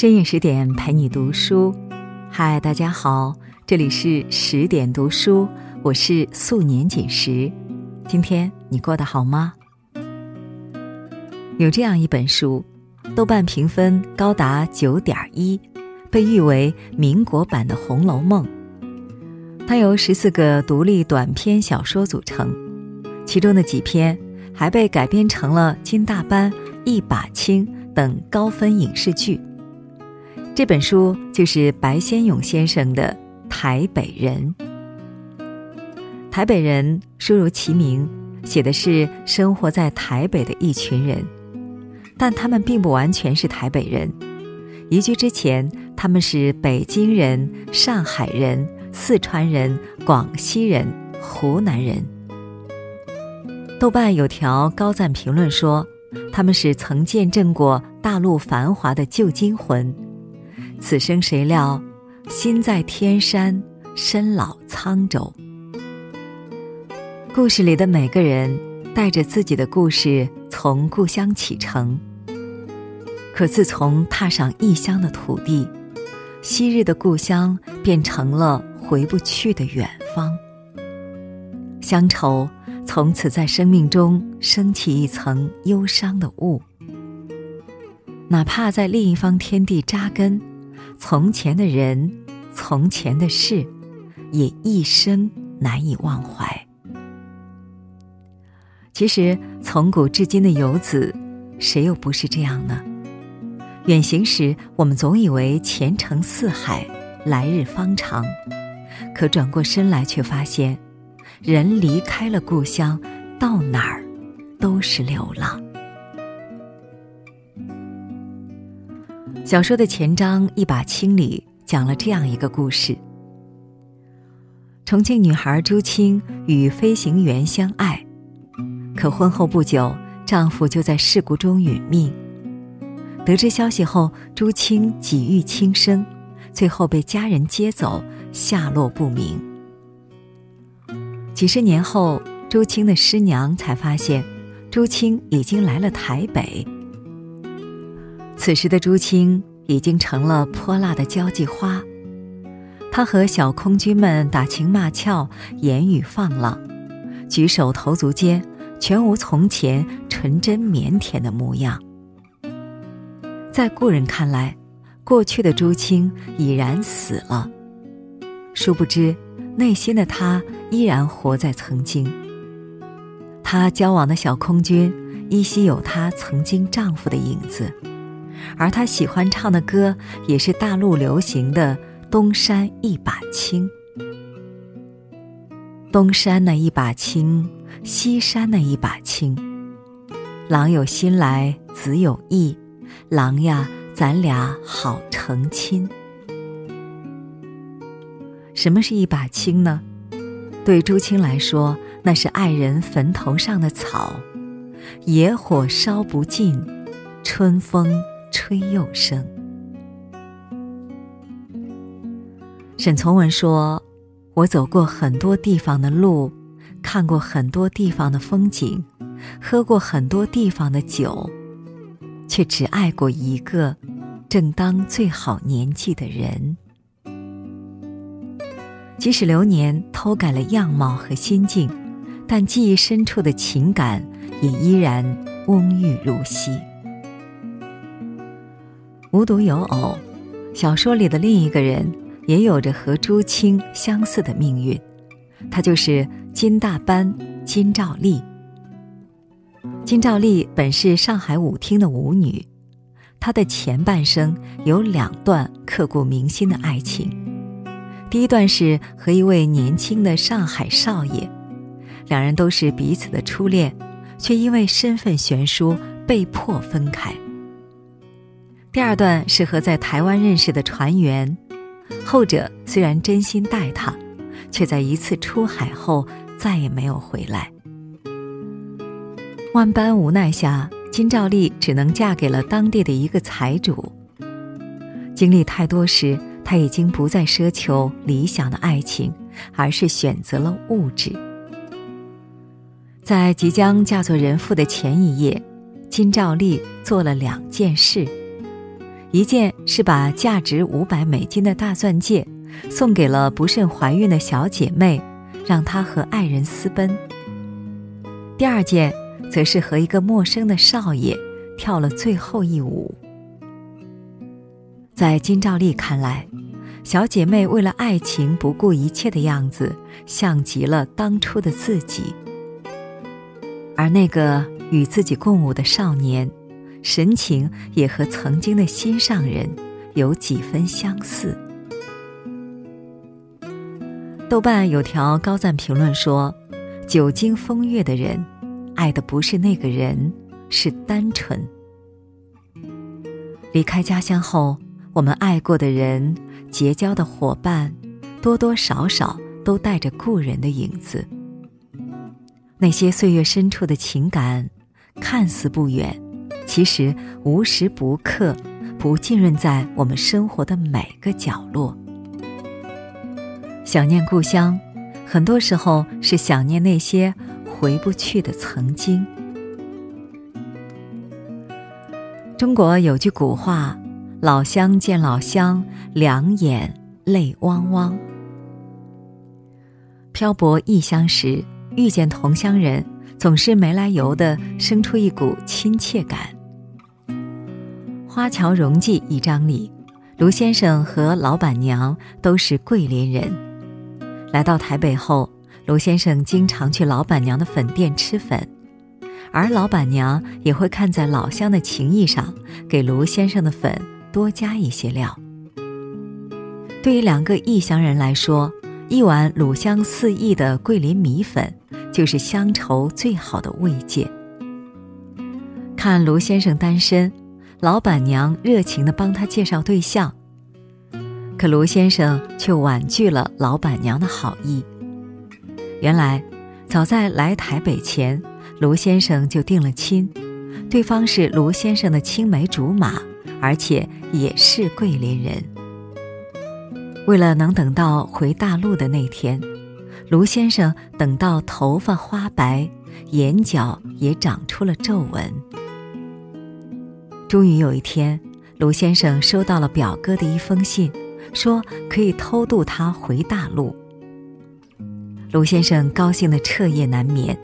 深夜十点陪你读书，嗨，大家好，这里是十点读书，我是素年锦时。今天你过得好吗？有这样一本书，豆瓣评分高达九点一，被誉为民国版的《红楼梦》。它由十四个独立短篇小说组成，其中的几篇还被改编成了金大班、一把青等高分影视剧。这本书就是白先勇先生的《台北人》。台北人，书如其名，写的是生活在台北的一群人，但他们并不完全是台北人。移居之前，他们是北京人、上海人、四川人、广西人、湖南人。豆瓣有条高赞评论说，他们是曾见证过大陆繁华的旧金魂。此生谁料，心在天山，身老沧州。故事里的每个人带着自己的故事从故乡启程，可自从踏上异乡的土地，昔日的故乡变成了回不去的远方。乡愁从此在生命中升起一层忧伤的雾，哪怕在另一方天地扎根。从前的人，从前的事，也一生难以忘怀。其实，从古至今的游子，谁又不是这样呢？远行时，我们总以为前程似海，来日方长，可转过身来，却发现，人离开了故乡，到哪儿都是流浪。小说的前章《一把青》里讲了这样一个故事：重庆女孩朱青与飞行员相爱，可婚后不久，丈夫就在事故中殒命。得知消息后，朱青几欲轻生，最后被家人接走，下落不明。几十年后，朱青的师娘才发现，朱青已经来了台北。此时的朱青已经成了泼辣的交际花，他和小空军们打情骂俏，言语放浪，举手投足间全无从前纯真腼腆的模样。在故人看来，过去的朱青已然死了，殊不知内心的他依然活在曾经。他交往的小空军依稀有她曾经丈夫的影子。而他喜欢唱的歌，也是大陆流行的《东山一把青》。东山那一把青，西山那一把青。郎有心来，子有意，郎呀，咱俩好成亲。什么是一把青呢？对朱青来说，那是爱人坟头上的草，野火烧不尽，春风。吹又生。沈从文说：“我走过很多地方的路，看过很多地方的风景，喝过很多地方的酒，却只爱过一个正当最好年纪的人。即使流年偷改了样貌和心境，但记忆深处的情感也依然翁郁如昔。”无独有偶，小说里的另一个人也有着和朱青相似的命运，她就是金大班金兆丽。金兆丽本是上海舞厅的舞女，她的前半生有两段刻骨铭心的爱情。第一段是和一位年轻的上海少爷，两人都是彼此的初恋，却因为身份悬殊被迫分开。第二段是和在台湾认识的船员，后者虽然真心待他，却在一次出海后再也没有回来。万般无奈下，金兆丽只能嫁给了当地的一个财主。经历太多时，他已经不再奢求理想的爱情，而是选择了物质。在即将嫁做人妇的前一夜，金兆丽做了两件事。一件是把价值五百美金的大钻戒送给了不慎怀孕的小姐妹，让她和爱人私奔；第二件，则是和一个陌生的少爷跳了最后一舞。在金兆丽看来，小姐妹为了爱情不顾一切的样子，像极了当初的自己。而那个与自己共舞的少年，神情也和曾经的心上人有几分相似。豆瓣有条高赞评论说：“久经风月的人，爱的不是那个人，是单纯。离开家乡后，我们爱过的人、结交的伙伴，多多少少都带着故人的影子。”那些岁月深处的情感，看似不远，其实无时不刻不浸润在我们生活的每个角落。想念故乡，很多时候是想念那些回不去的曾经。中国有句古话：“老乡见老乡，两眼泪汪汪。”漂泊异乡时。遇见同乡人，总是没来由的生出一股亲切感。《花桥荣记》一章里，卢先生和老板娘都是桂林人。来到台北后，卢先生经常去老板娘的粉店吃粉，而老板娘也会看在老乡的情谊上，给卢先生的粉多加一些料。对于两个异乡人来说，一碗卤香四溢的桂林米粉。就是乡愁最好的慰藉。看卢先生单身，老板娘热情地帮他介绍对象，可卢先生却婉拒了老板娘的好意。原来，早在来台北前，卢先生就定了亲，对方是卢先生的青梅竹马，而且也是桂林人。为了能等到回大陆的那天。卢先生等到头发花白，眼角也长出了皱纹。终于有一天，卢先生收到了表哥的一封信，说可以偷渡他回大陆。卢先生高兴得彻夜难眠，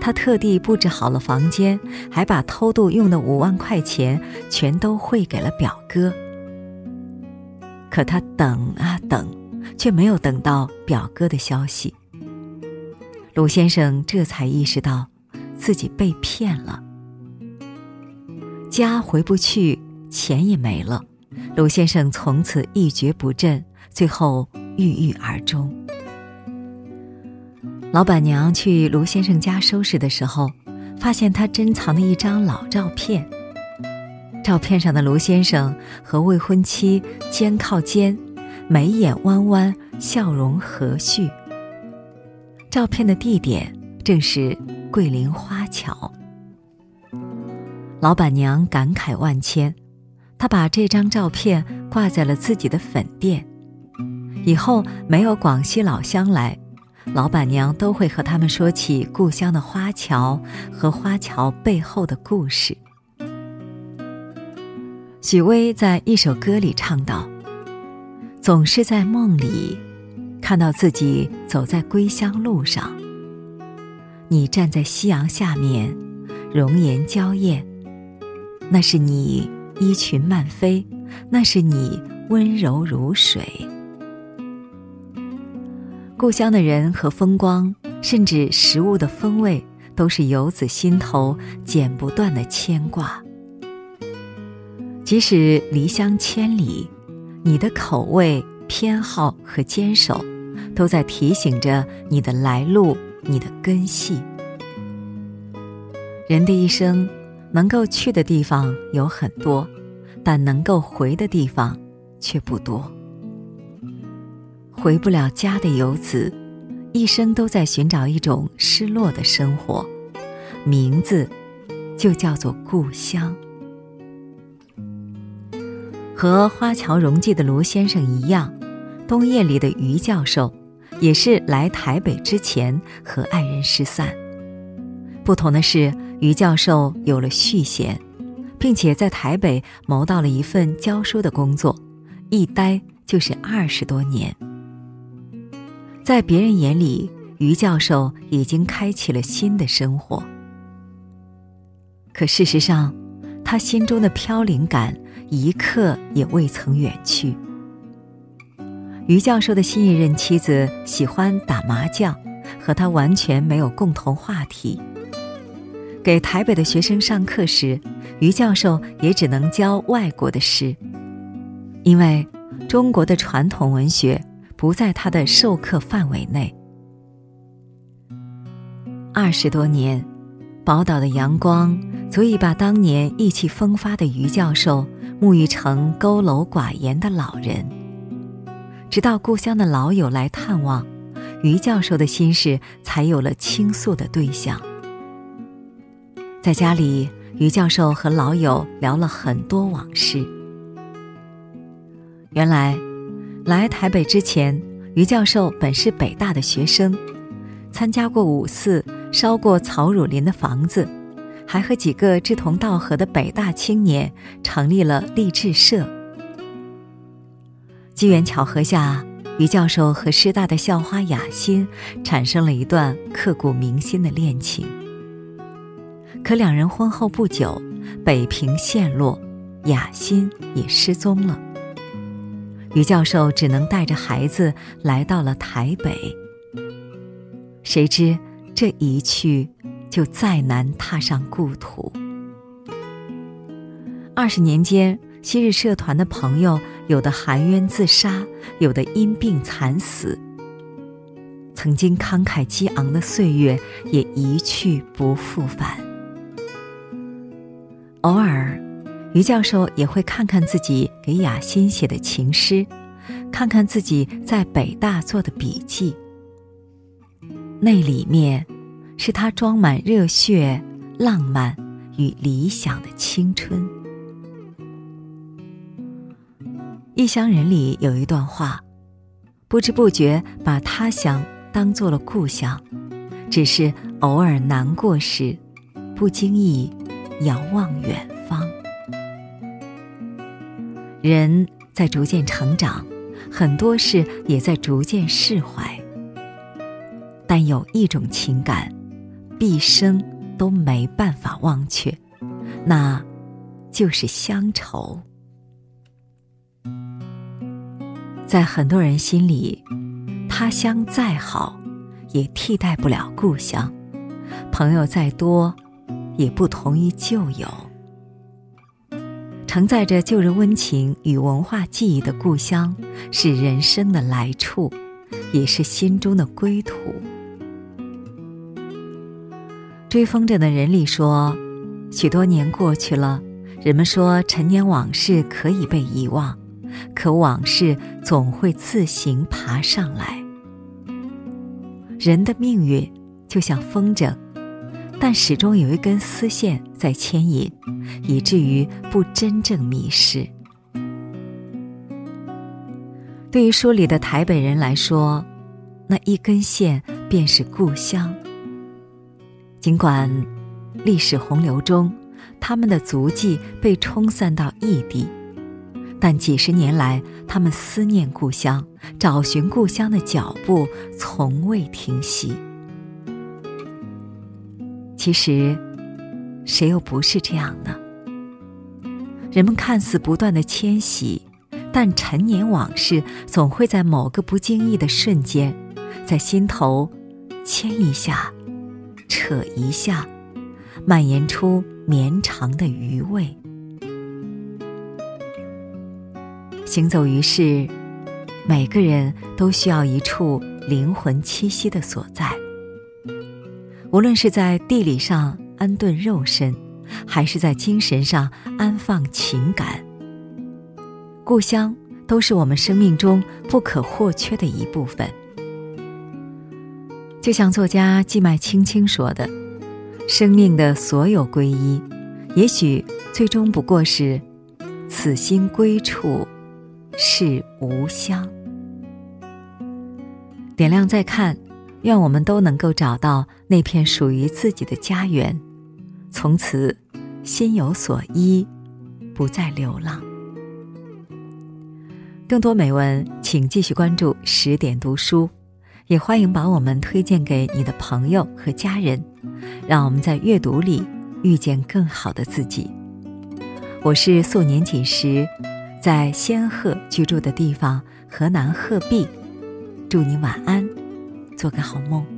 他特地布置好了房间，还把偷渡用的五万块钱全都汇给了表哥。可他等啊等，却没有等到表哥的消息。鲁先生这才意识到，自己被骗了。家回不去，钱也没了，鲁先生从此一蹶不振，最后郁郁而终。老板娘去卢先生家收拾的时候，发现他珍藏的一张老照片。照片上的卢先生和未婚妻肩靠肩，眉眼弯弯，笑容和煦。照片的地点正是桂林花桥。老板娘感慨万千，她把这张照片挂在了自己的粉店。以后没有广西老乡来，老板娘都会和他们说起故乡的花桥和花桥背后的故事。许巍在一首歌里唱道：“总是在梦里。”看到自己走在归乡路上，你站在夕阳下面，容颜娇艳，那是你衣裙漫飞，那是你温柔如水。故乡的人和风光，甚至食物的风味，都是游子心头剪不断的牵挂。即使离乡千里，你的口味、偏好和坚守。都在提醒着你的来路，你的根系。人的一生，能够去的地方有很多，但能够回的地方却不多。回不了家的游子，一生都在寻找一种失落的生活，名字就叫做故乡。和《花桥荣记》的卢先生一样，冬夜里的于教授。也是来台北之前和爱人失散，不同的是，于教授有了续弦，并且在台北谋到了一份教书的工作，一待就是二十多年。在别人眼里，于教授已经开启了新的生活。可事实上，他心中的飘零感一刻也未曾远去。于教授的新一任妻子喜欢打麻将，和他完全没有共同话题。给台北的学生上课时，于教授也只能教外国的诗，因为中国的传统文学不在他的授课范围内。二十多年，宝岛的阳光足以把当年意气风发的于教授沐浴成佝偻寡言的老人。直到故乡的老友来探望，于教授的心事才有了倾诉的对象。在家里，于教授和老友聊了很多往事。原来，来台北之前，于教授本是北大的学生，参加过五四，烧过曹汝霖的房子，还和几个志同道合的北大青年成立了励志社。机缘巧合下，于教授和师大的校花雅欣产生了一段刻骨铭心的恋情。可两人婚后不久，北平陷落，雅欣也失踪了。于教授只能带着孩子来到了台北。谁知这一去，就再难踏上故土。二十年间。昔日社团的朋友，有的含冤自杀，有的因病惨死。曾经慷慨激昂的岁月，也一去不复返。偶尔，于教授也会看看自己给雅欣写的情诗，看看自己在北大做的笔记。那里面，是他装满热血、浪漫与理想的青春。《异乡人》里有一段话，不知不觉把他乡当做了故乡，只是偶尔难过时，不经意遥望远方。人在逐渐成长，很多事也在逐渐释怀，但有一种情感，毕生都没办法忘却，那就是乡愁。在很多人心里，他乡再好，也替代不了故乡；朋友再多，也不同于旧友。承载着旧日温情与文化记忆的故乡，是人生的来处，也是心中的归途。追风筝的人里说，许多年过去了，人们说陈年往事可以被遗忘。可往事总会自行爬上来。人的命运就像风筝，但始终有一根丝线在牵引，以至于不真正迷失。对于书里的台北人来说，那一根线便是故乡。尽管历史洪流中，他们的足迹被冲散到异地。但几十年来，他们思念故乡，找寻故乡的脚步从未停息。其实，谁又不是这样呢？人们看似不断的迁徙，但陈年往事总会在某个不经意的瞬间，在心头牵一下，扯一下，蔓延出绵长的余味。行走于世，每个人都需要一处灵魂栖息的所在。无论是在地理上安顿肉身，还是在精神上安放情感，故乡都是我们生命中不可或缺的一部分。就像作家季麦青青说的：“生命的所有归依，也许最终不过是此心归处。”是吾乡。点亮再看，愿我们都能够找到那片属于自己的家园，从此心有所依，不再流浪。更多美文，请继续关注十点读书，也欢迎把我们推荐给你的朋友和家人，让我们在阅读里遇见更好的自己。我是素年锦时，在仙鹤居住的地方河南鹤壁，祝你晚安，做个好梦。